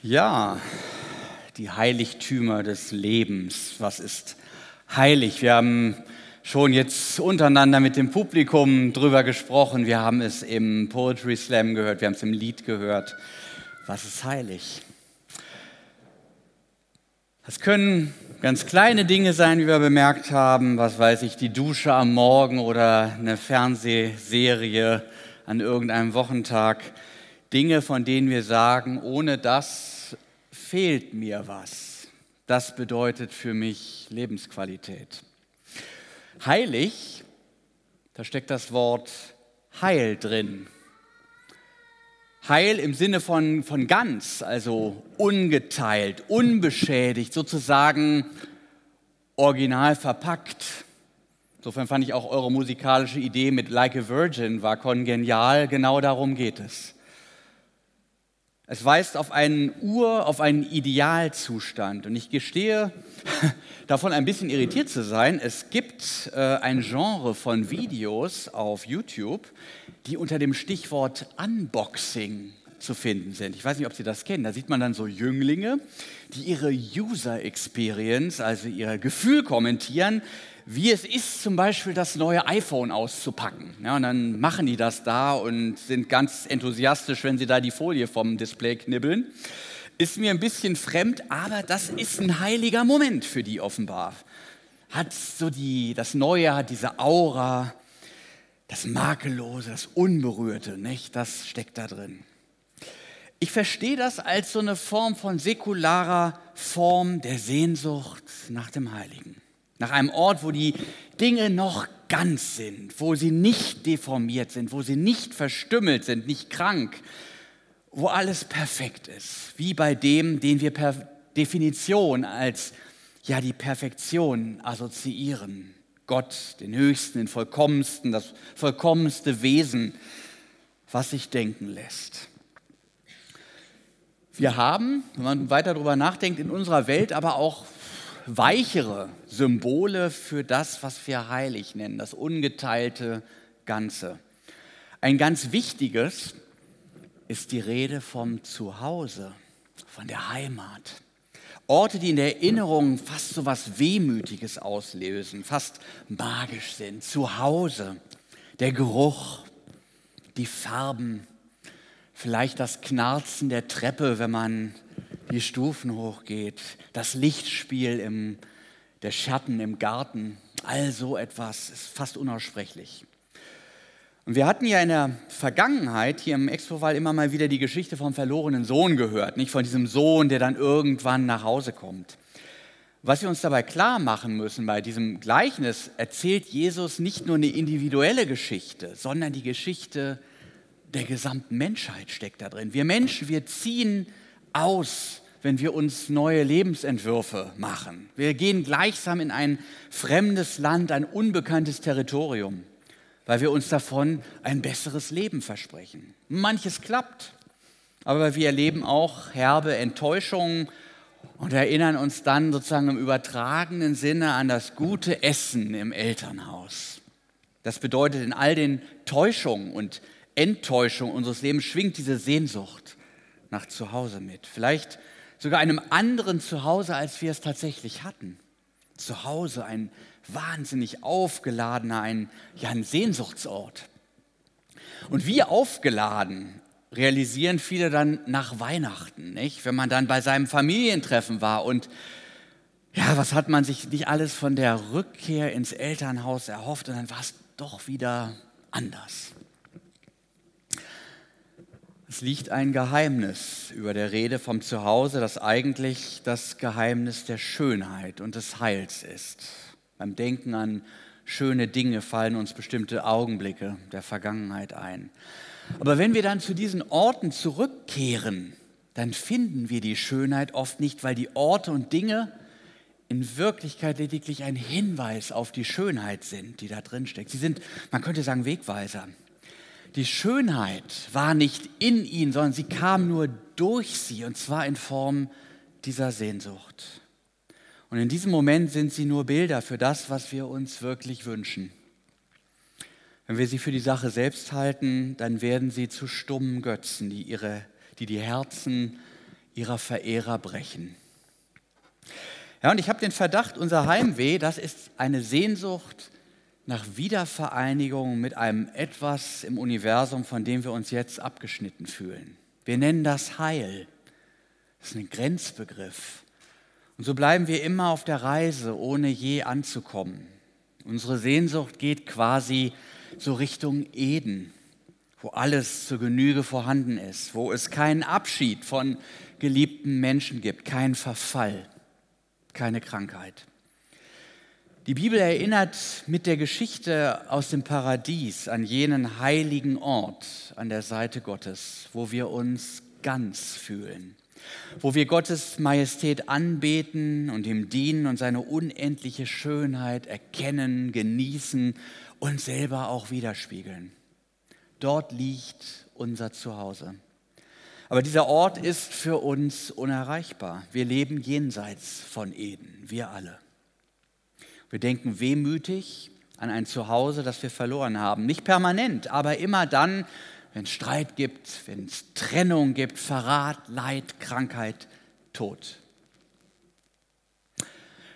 Ja, die Heiligtümer des Lebens. Was ist heilig? Wir haben schon jetzt untereinander mit dem Publikum drüber gesprochen. Wir haben es im Poetry Slam gehört, wir haben es im Lied gehört. Was ist heilig? Das können ganz kleine Dinge sein, wie wir bemerkt haben. Was weiß ich, die Dusche am Morgen oder eine Fernsehserie an irgendeinem Wochentag. Dinge, von denen wir sagen, ohne das fehlt mir was. Das bedeutet für mich Lebensqualität. Heilig, da steckt das Wort Heil drin. Heil im Sinne von, von ganz, also ungeteilt, unbeschädigt, sozusagen original verpackt. Insofern fand ich auch eure musikalische Idee mit Like a Virgin war kongenial, genau darum geht es. Es weist auf einen Ur, auf einen Idealzustand. Und ich gestehe, davon ein bisschen irritiert zu sein. Es gibt äh, ein Genre von Videos auf YouTube, die unter dem Stichwort Unboxing zu finden sind. Ich weiß nicht, ob Sie das kennen. Da sieht man dann so Jünglinge, die ihre User Experience, also ihr Gefühl kommentieren, wie es ist, zum Beispiel das neue iPhone auszupacken. Ja, und dann machen die das da und sind ganz enthusiastisch, wenn sie da die Folie vom Display knibbeln. Ist mir ein bisschen fremd, aber das ist ein heiliger Moment für die offenbar. Hat so die, das Neue hat diese Aura, das Makellose, das Unberührte, nicht? Das steckt da drin. Ich verstehe das als so eine Form von säkularer Form der Sehnsucht nach dem Heiligen. Nach einem Ort, wo die Dinge noch ganz sind, wo sie nicht deformiert sind, wo sie nicht verstümmelt sind, nicht krank, wo alles perfekt ist, wie bei dem, den wir per Definition als ja die Perfektion assoziieren. Gott, den Höchsten, den Vollkommensten, das vollkommenste Wesen, was sich denken lässt. Wir haben, wenn man weiter darüber nachdenkt, in unserer Welt aber auch weichere Symbole für das, was wir heilig nennen, das ungeteilte Ganze. Ein ganz wichtiges ist die Rede vom Zuhause, von der Heimat. Orte, die in der Erinnerung fast so was Wehmütiges auslösen, fast magisch sind. Zuhause, der Geruch, die Farben, vielleicht das Knarzen der Treppe, wenn man die Stufen hochgeht, das Lichtspiel im, der Schatten im Garten, all so etwas ist fast unaussprechlich. Und wir hatten ja in der Vergangenheit hier im Expo-Wahl immer mal wieder die Geschichte vom verlorenen Sohn gehört, nicht von diesem Sohn, der dann irgendwann nach Hause kommt. Was wir uns dabei klar machen müssen, bei diesem Gleichnis erzählt Jesus nicht nur eine individuelle Geschichte, sondern die Geschichte der gesamten Menschheit steckt da drin. Wir Menschen, wir ziehen aus, wenn wir uns neue Lebensentwürfe machen. Wir gehen gleichsam in ein fremdes Land, ein unbekanntes Territorium, weil wir uns davon ein besseres Leben versprechen. Manches klappt, aber wir erleben auch herbe Enttäuschungen und erinnern uns dann sozusagen im übertragenen Sinne an das gute Essen im Elternhaus. Das bedeutet, in all den Täuschungen und Enttäuschungen unseres Lebens schwingt diese Sehnsucht nach Zuhause mit. Vielleicht sogar einem anderen Zuhause, als wir es tatsächlich hatten. Zuhause, ein wahnsinnig aufgeladener, ein, ja, ein Sehnsuchtsort. Und wie aufgeladen realisieren viele dann nach Weihnachten, nicht? wenn man dann bei seinem Familientreffen war und ja, was hat man sich nicht alles von der Rückkehr ins Elternhaus erhofft und dann war es doch wieder anders. Es liegt ein Geheimnis über der Rede vom Zuhause, das eigentlich das Geheimnis der Schönheit und des Heils ist. Beim Denken an schöne Dinge fallen uns bestimmte Augenblicke der Vergangenheit ein. Aber wenn wir dann zu diesen Orten zurückkehren, dann finden wir die Schönheit oft nicht, weil die Orte und Dinge in Wirklichkeit lediglich ein Hinweis auf die Schönheit sind, die da drin steckt. Sie sind, man könnte sagen, Wegweiser. Die Schönheit war nicht in ihnen, sondern sie kam nur durch sie und zwar in Form dieser Sehnsucht. Und in diesem Moment sind sie nur Bilder für das, was wir uns wirklich wünschen. Wenn wir sie für die Sache selbst halten, dann werden sie zu stummen Götzen, die, ihre, die die Herzen ihrer Verehrer brechen. Ja, und ich habe den Verdacht, unser Heimweh, das ist eine Sehnsucht nach Wiedervereinigung mit einem etwas im Universum, von dem wir uns jetzt abgeschnitten fühlen. Wir nennen das Heil. Das ist ein Grenzbegriff. Und so bleiben wir immer auf der Reise, ohne je anzukommen. Unsere Sehnsucht geht quasi so Richtung Eden, wo alles zur Genüge vorhanden ist, wo es keinen Abschied von geliebten Menschen gibt, keinen Verfall, keine Krankheit. Die Bibel erinnert mit der Geschichte aus dem Paradies an jenen heiligen Ort an der Seite Gottes, wo wir uns ganz fühlen, wo wir Gottes Majestät anbeten und ihm dienen und seine unendliche Schönheit erkennen, genießen und selber auch widerspiegeln. Dort liegt unser Zuhause. Aber dieser Ort ist für uns unerreichbar. Wir leben jenseits von Eden, wir alle. Wir denken wehmütig an ein Zuhause, das wir verloren haben. Nicht permanent, aber immer dann, wenn es Streit gibt, wenn es Trennung gibt, Verrat, Leid, Krankheit, Tod.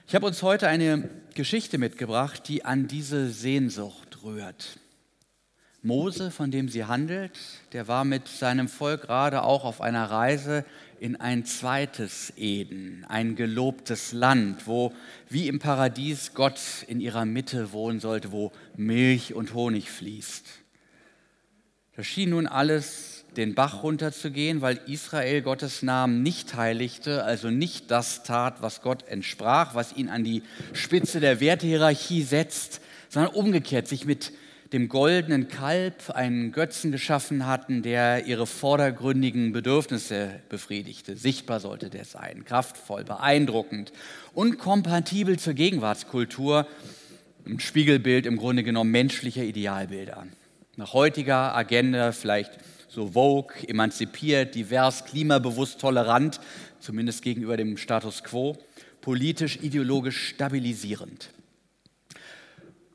Ich habe uns heute eine Geschichte mitgebracht, die an diese Sehnsucht rührt. Mose, von dem sie handelt, der war mit seinem Volk gerade auch auf einer Reise in ein zweites Eden, ein gelobtes Land, wo wie im Paradies Gott in ihrer Mitte wohnen sollte, wo Milch und Honig fließt. Da schien nun alles den Bach runterzugehen, weil Israel Gottes Namen nicht heiligte, also nicht das tat, was Gott entsprach, was ihn an die Spitze der Wertehierarchie setzt, sondern umgekehrt sich mit dem goldenen Kalb einen Götzen geschaffen hatten, der ihre vordergründigen Bedürfnisse befriedigte. Sichtbar sollte der sein, kraftvoll, beeindruckend und kompatibel zur Gegenwartskultur, ein Spiegelbild im Grunde genommen menschlicher Idealbilder. Nach heutiger Agenda vielleicht so vogue, emanzipiert, divers, klimabewusst, tolerant, zumindest gegenüber dem Status quo, politisch, ideologisch stabilisierend.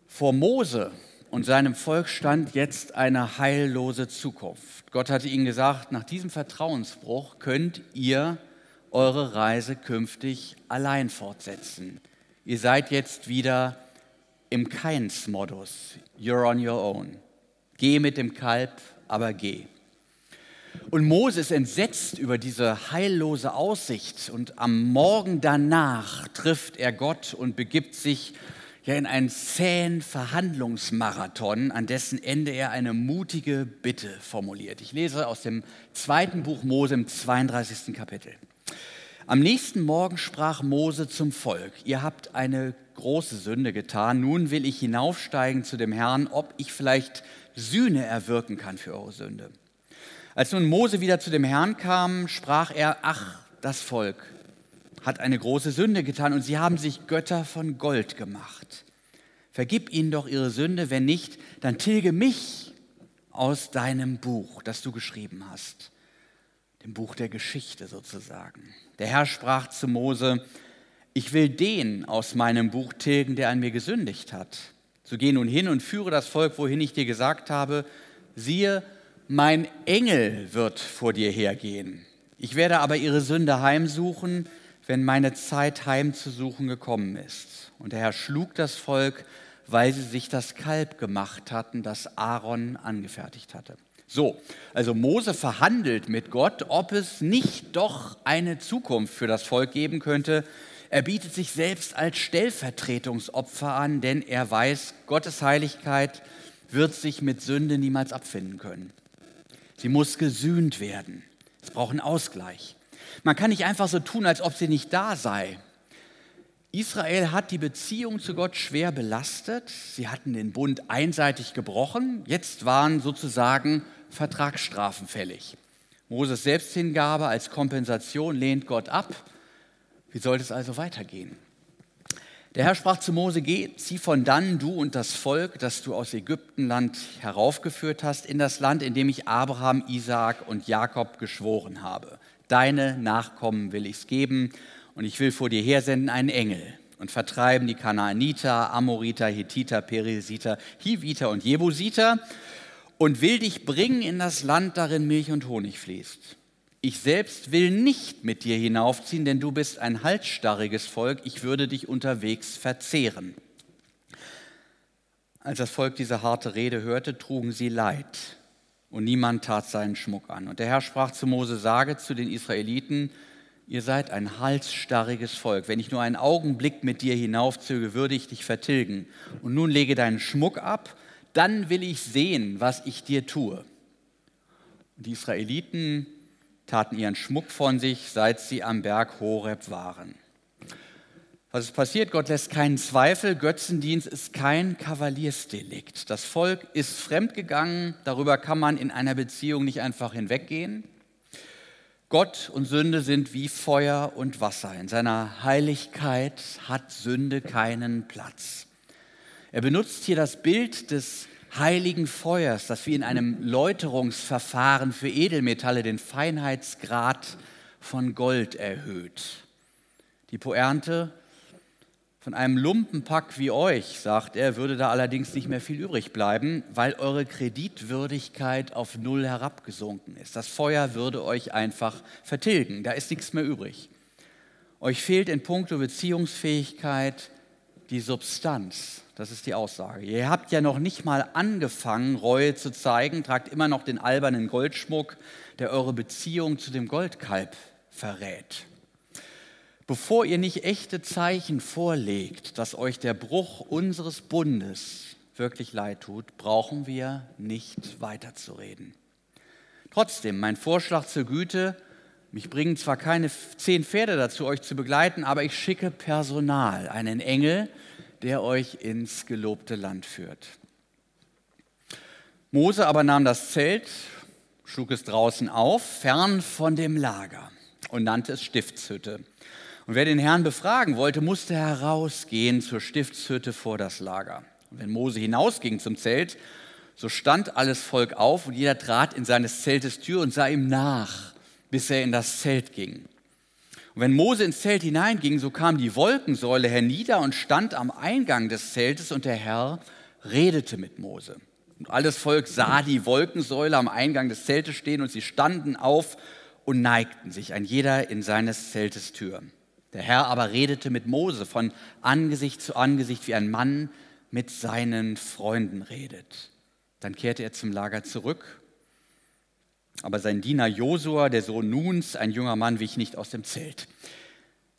Vor Mose und seinem Volk stand jetzt eine heillose Zukunft. Gott hatte ihnen gesagt, nach diesem Vertrauensbruch könnt ihr eure Reise künftig allein fortsetzen. Ihr seid jetzt wieder im Keins-Modus. You're on your own. Geh mit dem Kalb, aber geh. Und Mose ist entsetzt über diese heillose Aussicht und am Morgen danach trifft er Gott und begibt sich ja in einen zähen Verhandlungsmarathon, an dessen Ende er eine mutige Bitte formuliert. Ich lese aus dem zweiten Buch Mose im 32. Kapitel. Am nächsten Morgen sprach Mose zum Volk, ihr habt eine große Sünde getan, nun will ich hinaufsteigen zu dem Herrn, ob ich vielleicht Sühne erwirken kann für eure Sünde. Als nun Mose wieder zu dem Herrn kam, sprach er, ach, das Volk, hat eine große Sünde getan und sie haben sich Götter von Gold gemacht. Vergib ihnen doch ihre Sünde, wenn nicht, dann tilge mich aus deinem Buch, das du geschrieben hast, dem Buch der Geschichte sozusagen. Der Herr sprach zu Mose, ich will den aus meinem Buch tilgen, der an mir gesündigt hat. So geh nun hin und führe das Volk, wohin ich dir gesagt habe, siehe, mein Engel wird vor dir hergehen. Ich werde aber ihre Sünde heimsuchen, wenn meine Zeit heimzusuchen gekommen ist. Und der Herr schlug das Volk, weil sie sich das Kalb gemacht hatten, das Aaron angefertigt hatte. So, also Mose verhandelt mit Gott, ob es nicht doch eine Zukunft für das Volk geben könnte. Er bietet sich selbst als Stellvertretungsopfer an, denn er weiß, Gottes Heiligkeit wird sich mit Sünde niemals abfinden können. Sie muss gesühnt werden. Es braucht einen Ausgleich. Man kann nicht einfach so tun, als ob sie nicht da sei. Israel hat die Beziehung zu Gott schwer belastet. Sie hatten den Bund einseitig gebrochen. Jetzt waren sozusagen Vertragsstrafen fällig. Moses Selbsthingabe als Kompensation lehnt Gott ab. Wie soll es also weitergehen? Der Herr sprach zu Mose, geh, zieh von dann, du und das Volk, das du aus Ägyptenland heraufgeführt hast, in das Land, in dem ich Abraham, Isaak und Jakob geschworen habe. Deine Nachkommen will ich es geben und ich will vor dir hersenden einen Engel und vertreiben die Kanaaniter, Amoriter, Hethiter, Perisiter, Hiviter und Jebusiter und will dich bringen in das Land, darin Milch und Honig fließt. ich selbst will nicht mit dir hinaufziehen, denn du bist ein halsstarriges Volk, ich würde dich unterwegs verzehren. Als das Volk diese harte Rede hörte, trugen sie Leid und niemand tat seinen Schmuck an. Und der Herr sprach zu Mose, sage zu den Israeliten, ihr seid ein halsstarriges Volk. Wenn ich nur einen Augenblick mit dir hinaufzöge, würde ich dich vertilgen. Und nun lege deinen Schmuck ab, dann will ich sehen, was ich dir tue. Und die Israeliten taten ihren Schmuck von sich, seit sie am Berg Horeb waren. Was ist passiert? Gott lässt keinen Zweifel. Götzendienst ist kein Kavaliersdelikt. Das Volk ist fremdgegangen. Darüber kann man in einer Beziehung nicht einfach hinweggehen. Gott und Sünde sind wie Feuer und Wasser. In seiner Heiligkeit hat Sünde keinen Platz. Er benutzt hier das Bild des heiligen Feuers, das wie in einem Läuterungsverfahren für Edelmetalle den Feinheitsgrad von Gold erhöht. Die Poernte von einem Lumpenpack wie euch, sagt er, würde da allerdings nicht mehr viel übrig bleiben, weil eure Kreditwürdigkeit auf Null herabgesunken ist. Das Feuer würde euch einfach vertilgen, da ist nichts mehr übrig. Euch fehlt in puncto Beziehungsfähigkeit die Substanz. Das ist die Aussage. Ihr habt ja noch nicht mal angefangen, Reue zu zeigen, tragt immer noch den albernen Goldschmuck, der eure Beziehung zu dem Goldkalb verrät. Bevor ihr nicht echte Zeichen vorlegt, dass euch der Bruch unseres Bundes wirklich leid tut, brauchen wir nicht weiterzureden. Trotzdem, mein Vorschlag zur Güte, mich bringen zwar keine zehn Pferde dazu, euch zu begleiten, aber ich schicke Personal, einen Engel, der euch ins gelobte Land führt. Mose aber nahm das Zelt, schlug es draußen auf, fern von dem Lager und nannte es Stiftshütte. Und wer den Herrn befragen wollte, musste herausgehen zur Stiftshütte vor das Lager. Und wenn Mose hinausging zum Zelt, so stand alles Volk auf und jeder trat in seines Zeltes Tür und sah ihm nach, bis er in das Zelt ging. Und wenn Mose ins Zelt hineinging, so kam die Wolkensäule hernieder und stand am Eingang des Zeltes und der Herr redete mit Mose. Und alles Volk sah die Wolkensäule am Eingang des Zeltes stehen und sie standen auf und neigten sich, ein jeder in seines Zeltes Tür. Der Herr aber redete mit Mose von Angesicht zu Angesicht, wie ein Mann mit seinen Freunden redet. Dann kehrte er zum Lager zurück. Aber sein Diener Josua, der Sohn Nuns, ein junger Mann, wich nicht aus dem Zelt.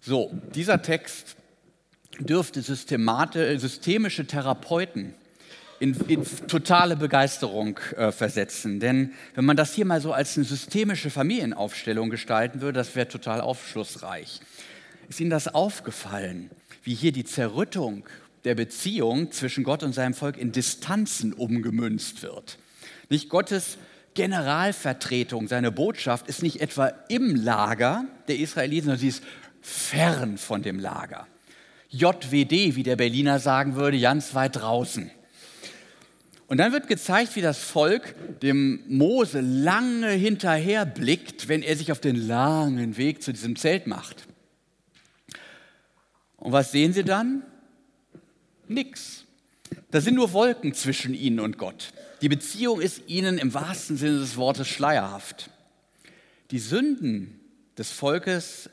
So, dieser Text dürfte systemische Therapeuten in, in totale Begeisterung äh, versetzen. Denn wenn man das hier mal so als eine systemische Familienaufstellung gestalten würde, das wäre total aufschlussreich. Ist Ihnen das aufgefallen, wie hier die Zerrüttung der Beziehung zwischen Gott und seinem Volk in Distanzen umgemünzt wird? Nicht Gottes Generalvertretung, seine Botschaft ist nicht etwa im Lager der Israeliten, sondern sie ist fern von dem Lager. JWD, wie der Berliner sagen würde, ganz weit draußen. Und dann wird gezeigt, wie das Volk dem Mose lange hinterher blickt, wenn er sich auf den langen Weg zu diesem Zelt macht. Und was sehen sie dann? Nix. Da sind nur Wolken zwischen ihnen und Gott. Die Beziehung ist ihnen im wahrsten Sinne des Wortes schleierhaft. Die Sünden des Volkes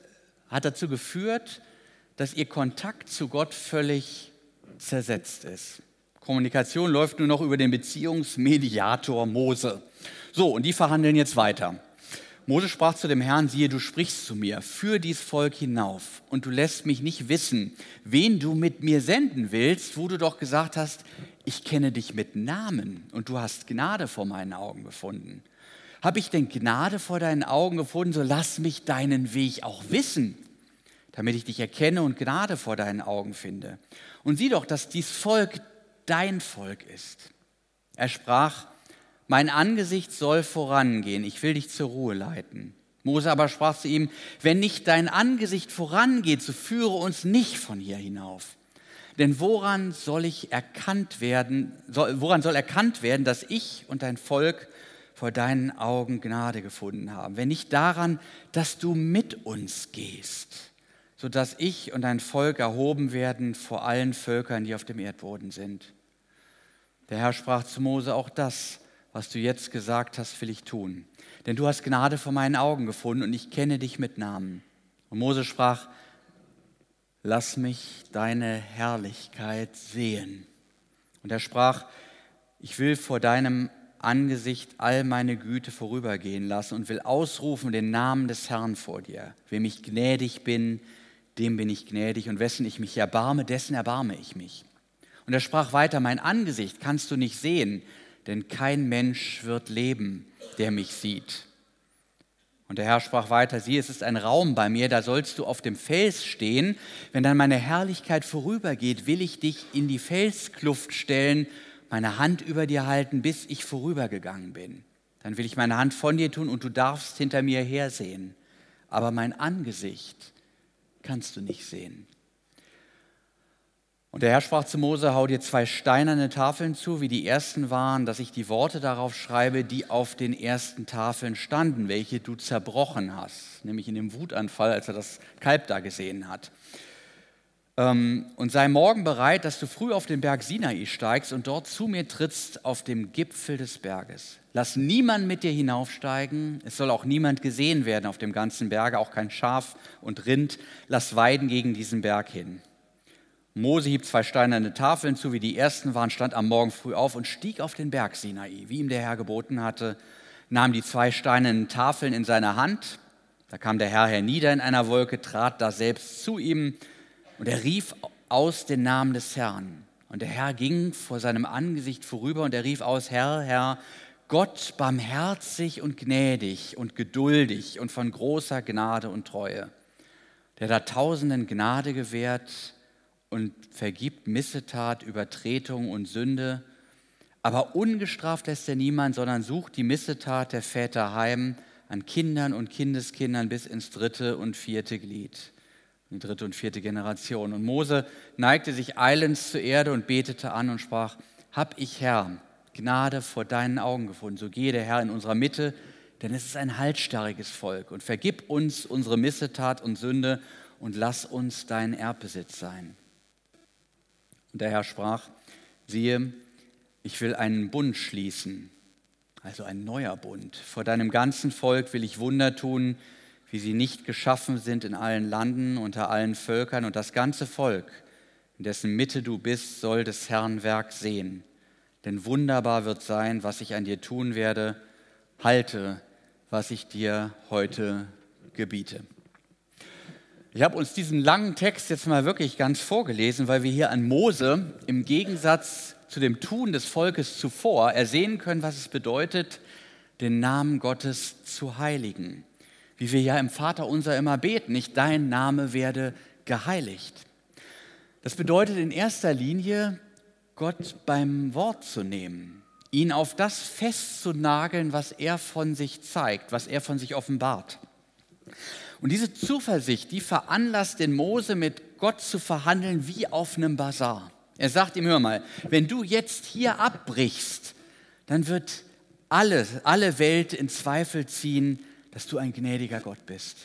hat dazu geführt, dass ihr Kontakt zu Gott völlig zersetzt ist. Kommunikation läuft nur noch über den Beziehungsmediator Mose. So, und die verhandeln jetzt weiter. Mose sprach zu dem Herrn, siehe, du sprichst zu mir, führ dies Volk hinauf und du lässt mich nicht wissen, wen du mit mir senden willst, wo du doch gesagt hast, ich kenne dich mit Namen und du hast Gnade vor meinen Augen gefunden. Habe ich denn Gnade vor deinen Augen gefunden, so lass mich deinen Weg auch wissen, damit ich dich erkenne und Gnade vor deinen Augen finde. Und sieh doch, dass dies Volk dein Volk ist. Er sprach, mein Angesicht soll vorangehen, ich will dich zur Ruhe leiten. Mose aber sprach zu ihm, wenn nicht dein Angesicht vorangeht, so führe uns nicht von hier hinauf. Denn woran soll ich erkannt werden, woran soll erkannt werden, dass ich und dein Volk vor deinen Augen Gnade gefunden haben? Wenn nicht daran, dass du mit uns gehst, sodass ich und dein Volk erhoben werden vor allen Völkern, die auf dem Erdboden sind. Der Herr sprach zu Mose, auch das was du jetzt gesagt hast, will ich tun. Denn du hast Gnade vor meinen Augen gefunden und ich kenne dich mit Namen. Und Mose sprach, lass mich deine Herrlichkeit sehen. Und er sprach, ich will vor deinem Angesicht all meine Güte vorübergehen lassen und will ausrufen den Namen des Herrn vor dir. Wem ich gnädig bin, dem bin ich gnädig und wessen ich mich erbarme, dessen erbarme ich mich. Und er sprach weiter, mein Angesicht kannst du nicht sehen, denn kein Mensch wird leben, der mich sieht. Und der Herr sprach weiter, sieh, es ist ein Raum bei mir, da sollst du auf dem Fels stehen. Wenn dann meine Herrlichkeit vorübergeht, will ich dich in die Felskluft stellen, meine Hand über dir halten, bis ich vorübergegangen bin. Dann will ich meine Hand von dir tun und du darfst hinter mir hersehen. Aber mein Angesicht kannst du nicht sehen. Und der Herr sprach zu Mose, hau dir zwei steinerne Tafeln zu, wie die ersten waren, dass ich die Worte darauf schreibe, die auf den ersten Tafeln standen, welche du zerbrochen hast, nämlich in dem Wutanfall, als er das Kalb da gesehen hat. Ähm, und sei morgen bereit, dass du früh auf den Berg Sinai steigst und dort zu mir trittst auf dem Gipfel des Berges. Lass niemand mit dir hinaufsteigen, es soll auch niemand gesehen werden auf dem ganzen Berge, auch kein Schaf und Rind. Lass weiden gegen diesen Berg hin. Mose hieb zwei steinerne Tafeln zu, wie die ersten waren, stand am Morgen früh auf und stieg auf den Berg Sinai, wie ihm der Herr geboten hatte, nahm die zwei steinernen Tafeln in seine Hand. Da kam der Herr hernieder in einer Wolke, trat da selbst zu ihm und er rief aus den Namen des Herrn. Und der Herr ging vor seinem Angesicht vorüber und er rief aus, Herr, Herr, Gott barmherzig und gnädig und geduldig und von großer Gnade und Treue, der da Tausenden Gnade gewährt und vergibt Missetat, Übertretung und Sünde. Aber ungestraft lässt er niemand, sondern sucht die Missetat der Väter heim an Kindern und Kindeskindern bis ins dritte und vierte Glied, die dritte und vierte Generation. Und Mose neigte sich eilends zur Erde und betete an und sprach, Hab ich, Herr, Gnade vor deinen Augen gefunden, so gehe der Herr in unserer Mitte, denn es ist ein halsstarriges Volk. Und vergib uns unsere Missetat und Sünde und lass uns dein Erbbesitz sein. Und der Herr sprach, siehe, ich will einen Bund schließen, also ein neuer Bund. Vor deinem ganzen Volk will ich Wunder tun, wie sie nicht geschaffen sind in allen Landen, unter allen Völkern. Und das ganze Volk, in dessen Mitte du bist, soll des Herrn Werk sehen. Denn wunderbar wird sein, was ich an dir tun werde. Halte, was ich dir heute gebiete. Ich habe uns diesen langen Text jetzt mal wirklich ganz vorgelesen, weil wir hier an Mose im Gegensatz zu dem Tun des Volkes zuvor ersehen können, was es bedeutet, den Namen Gottes zu heiligen. Wie wir ja im Vater unser immer beten, nicht dein Name werde geheiligt. Das bedeutet in erster Linie, Gott beim Wort zu nehmen, ihn auf das festzunageln, was er von sich zeigt, was er von sich offenbart. Und diese Zuversicht, die veranlasst den Mose mit Gott zu verhandeln wie auf einem Bazar. Er sagt ihm, hör mal, wenn du jetzt hier abbrichst, dann wird alle, alle Welt in Zweifel ziehen, dass du ein gnädiger Gott bist.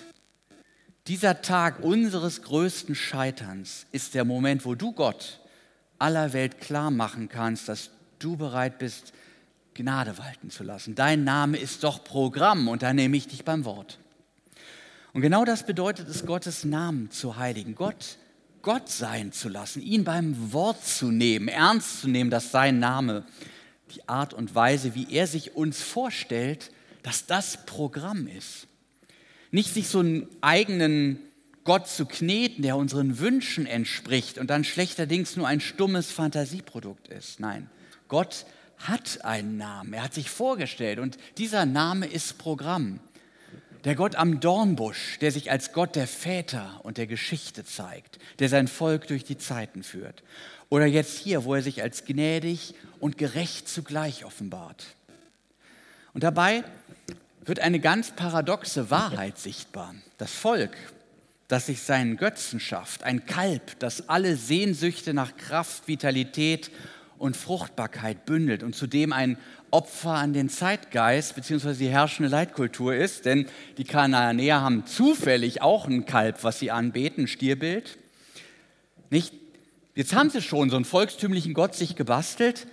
Dieser Tag unseres größten Scheiterns ist der Moment, wo du Gott aller Welt klar machen kannst, dass du bereit bist, Gnade walten zu lassen. Dein Name ist doch Programm und da nehme ich dich beim Wort. Und genau das bedeutet es, Gottes Namen zu heiligen, Gott Gott sein zu lassen, ihn beim Wort zu nehmen, ernst zu nehmen, dass sein Name, die Art und Weise, wie er sich uns vorstellt, dass das Programm ist. Nicht sich so einen eigenen Gott zu kneten, der unseren Wünschen entspricht und dann schlechterdings nur ein stummes Fantasieprodukt ist. Nein, Gott hat einen Namen, er hat sich vorgestellt und dieser Name ist Programm. Der Gott am Dornbusch, der sich als Gott der Väter und der Geschichte zeigt, der sein Volk durch die Zeiten führt. Oder jetzt hier, wo er sich als gnädig und gerecht zugleich offenbart. Und dabei wird eine ganz paradoxe Wahrheit sichtbar. Das Volk, das sich seinen Götzen schafft, ein Kalb, das alle Sehnsüchte nach Kraft, Vitalität und Fruchtbarkeit bündelt und zudem ein Opfer an den Zeitgeist bzw. die herrschende Leitkultur ist, denn die Kanaanäer haben zufällig auch ein Kalb, was sie anbeten, ein Stierbild. Nicht? Jetzt haben sie schon so einen volkstümlichen Gott sich gebastelt,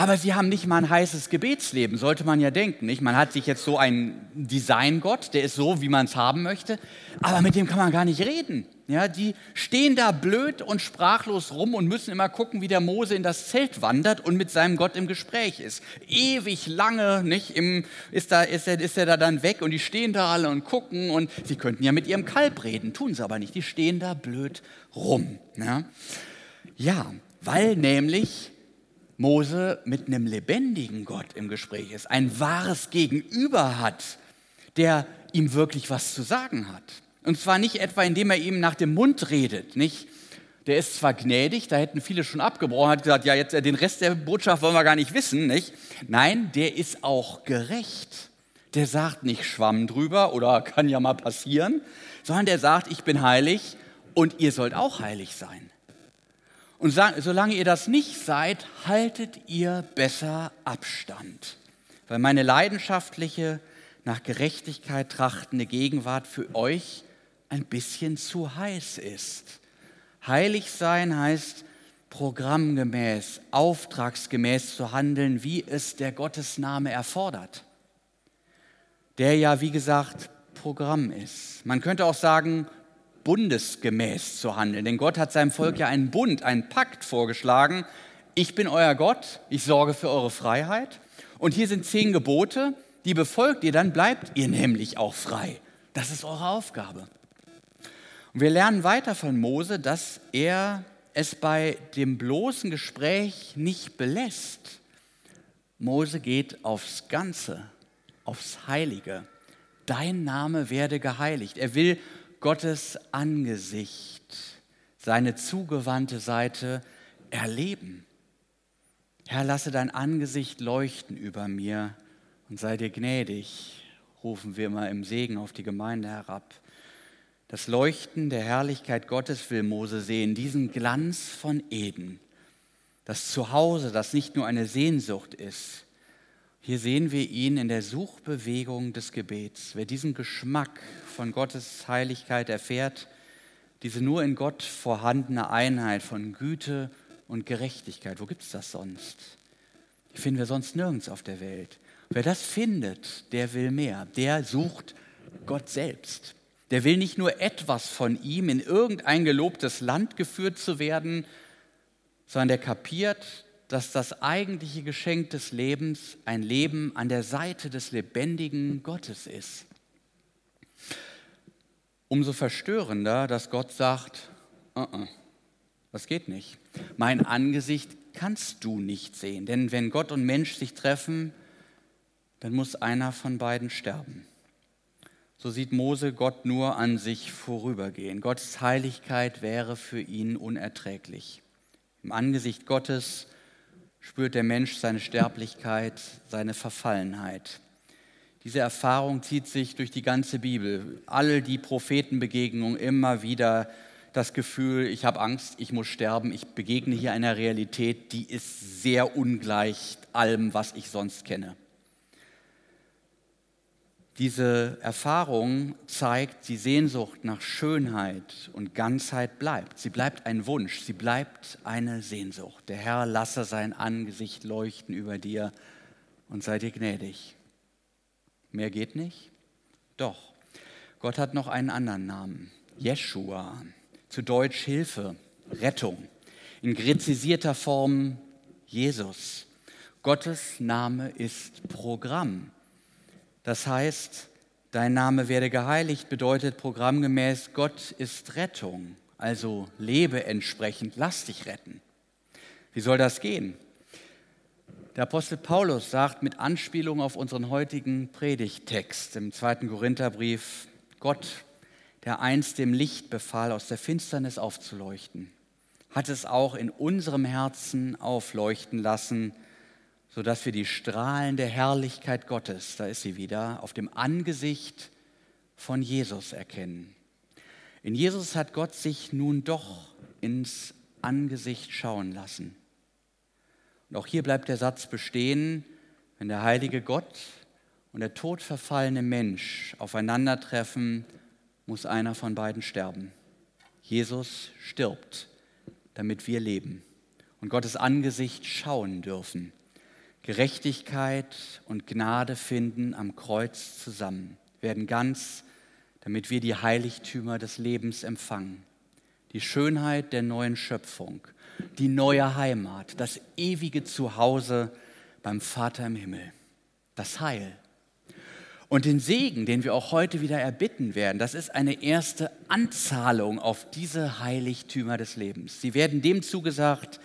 Aber sie haben nicht mal ein heißes Gebetsleben, sollte man ja denken. Nicht? Man hat sich jetzt so einen Designgott, der ist so, wie man es haben möchte, aber mit dem kann man gar nicht reden. Ja, die stehen da blöd und sprachlos rum und müssen immer gucken, wie der Mose in das Zelt wandert und mit seinem Gott im Gespräch ist. Ewig lange nicht, im, ist, da, ist, er, ist er da dann weg und die stehen da alle und gucken und sie könnten ja mit ihrem Kalb reden, tun sie aber nicht. Die stehen da blöd rum. Ja, ja weil nämlich Mose mit einem lebendigen Gott im Gespräch ist, ein wahres Gegenüber hat, der ihm wirklich was zu sagen hat. Und zwar nicht etwa, indem er ihm nach dem Mund redet, nicht? Der ist zwar gnädig, da hätten viele schon abgebrochen, hat gesagt, ja, jetzt äh, den Rest der Botschaft wollen wir gar nicht wissen, nicht? Nein, der ist auch gerecht. Der sagt nicht Schwamm drüber oder kann ja mal passieren, sondern der sagt, ich bin heilig und ihr sollt auch heilig sein. Und solange ihr das nicht seid, haltet ihr besser Abstand. Weil meine leidenschaftliche, nach Gerechtigkeit trachtende Gegenwart für euch ein bisschen zu heiß ist. Heilig sein heißt programmgemäß, auftragsgemäß zu handeln, wie es der Gottesname erfordert. Der ja, wie gesagt, Programm ist. Man könnte auch sagen, bundesgemäß zu handeln. Denn Gott hat seinem Volk ja einen Bund, einen Pakt vorgeschlagen. Ich bin euer Gott, ich sorge für eure Freiheit. Und hier sind zehn Gebote, die befolgt ihr, dann bleibt ihr nämlich auch frei. Das ist eure Aufgabe. Und wir lernen weiter von Mose, dass er es bei dem bloßen Gespräch nicht belässt. Mose geht aufs Ganze, aufs Heilige. Dein Name werde geheiligt. Er will Gottes Angesicht, seine zugewandte Seite erleben. Herr, lasse dein Angesicht leuchten über mir und sei dir gnädig, rufen wir immer im Segen auf die Gemeinde herab. Das Leuchten der Herrlichkeit Gottes will Mose sehen, diesen Glanz von Eden, das Zuhause, das nicht nur eine Sehnsucht ist, hier sehen wir ihn in der Suchbewegung des Gebets. Wer diesen Geschmack von Gottes Heiligkeit erfährt, diese nur in Gott vorhandene Einheit von Güte und Gerechtigkeit, wo gibt es das sonst? Die finden wir sonst nirgends auf der Welt. Wer das findet, der will mehr. Der sucht Gott selbst. Der will nicht nur etwas von ihm, in irgendein gelobtes Land geführt zu werden, sondern der kapiert, dass das eigentliche Geschenk des Lebens ein Leben an der Seite des lebendigen Gottes ist. Umso verstörender, dass Gott sagt, uh -uh, das geht nicht. Mein Angesicht kannst du nicht sehen, denn wenn Gott und Mensch sich treffen, dann muss einer von beiden sterben. So sieht Mose Gott nur an sich vorübergehen. Gottes Heiligkeit wäre für ihn unerträglich. Im Angesicht Gottes spürt der Mensch seine Sterblichkeit, seine Verfallenheit. Diese Erfahrung zieht sich durch die ganze Bibel. All die Prophetenbegegnungen immer wieder das Gefühl, ich habe Angst, ich muss sterben, ich begegne hier einer Realität, die ist sehr ungleich allem, was ich sonst kenne. Diese Erfahrung zeigt, die Sehnsucht nach Schönheit und Ganzheit bleibt. Sie bleibt ein Wunsch, sie bleibt eine Sehnsucht. Der Herr lasse sein Angesicht leuchten über dir und sei dir gnädig. Mehr geht nicht? Doch. Gott hat noch einen anderen Namen. Jeshua. Zu Deutsch Hilfe, Rettung. In gräzisierter Form Jesus. Gottes Name ist Programm. Das heißt, dein Name werde geheiligt bedeutet programmgemäß, Gott ist Rettung, also lebe entsprechend, lass dich retten. Wie soll das gehen? Der Apostel Paulus sagt mit Anspielung auf unseren heutigen Predigttext im zweiten Korintherbrief, Gott, der einst dem Licht befahl, aus der Finsternis aufzuleuchten, hat es auch in unserem Herzen aufleuchten lassen, sodass wir die Strahlen der Herrlichkeit Gottes, da ist sie wieder, auf dem Angesicht von Jesus erkennen. In Jesus hat Gott sich nun doch ins Angesicht schauen lassen. Und auch hier bleibt der Satz bestehen, wenn der heilige Gott und der todverfallene Mensch aufeinandertreffen, muss einer von beiden sterben. Jesus stirbt, damit wir leben und Gottes Angesicht schauen dürfen. Gerechtigkeit und Gnade finden am Kreuz zusammen, werden ganz, damit wir die Heiligtümer des Lebens empfangen. Die Schönheit der neuen Schöpfung, die neue Heimat, das ewige Zuhause beim Vater im Himmel, das Heil. Und den Segen, den wir auch heute wieder erbitten werden, das ist eine erste Anzahlung auf diese Heiligtümer des Lebens. Sie werden dem zugesagt,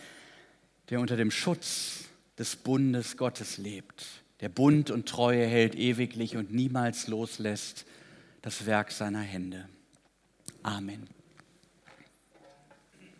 der unter dem Schutz des Bundes Gottes lebt, der Bund und Treue hält ewiglich und niemals loslässt das Werk seiner Hände. Amen.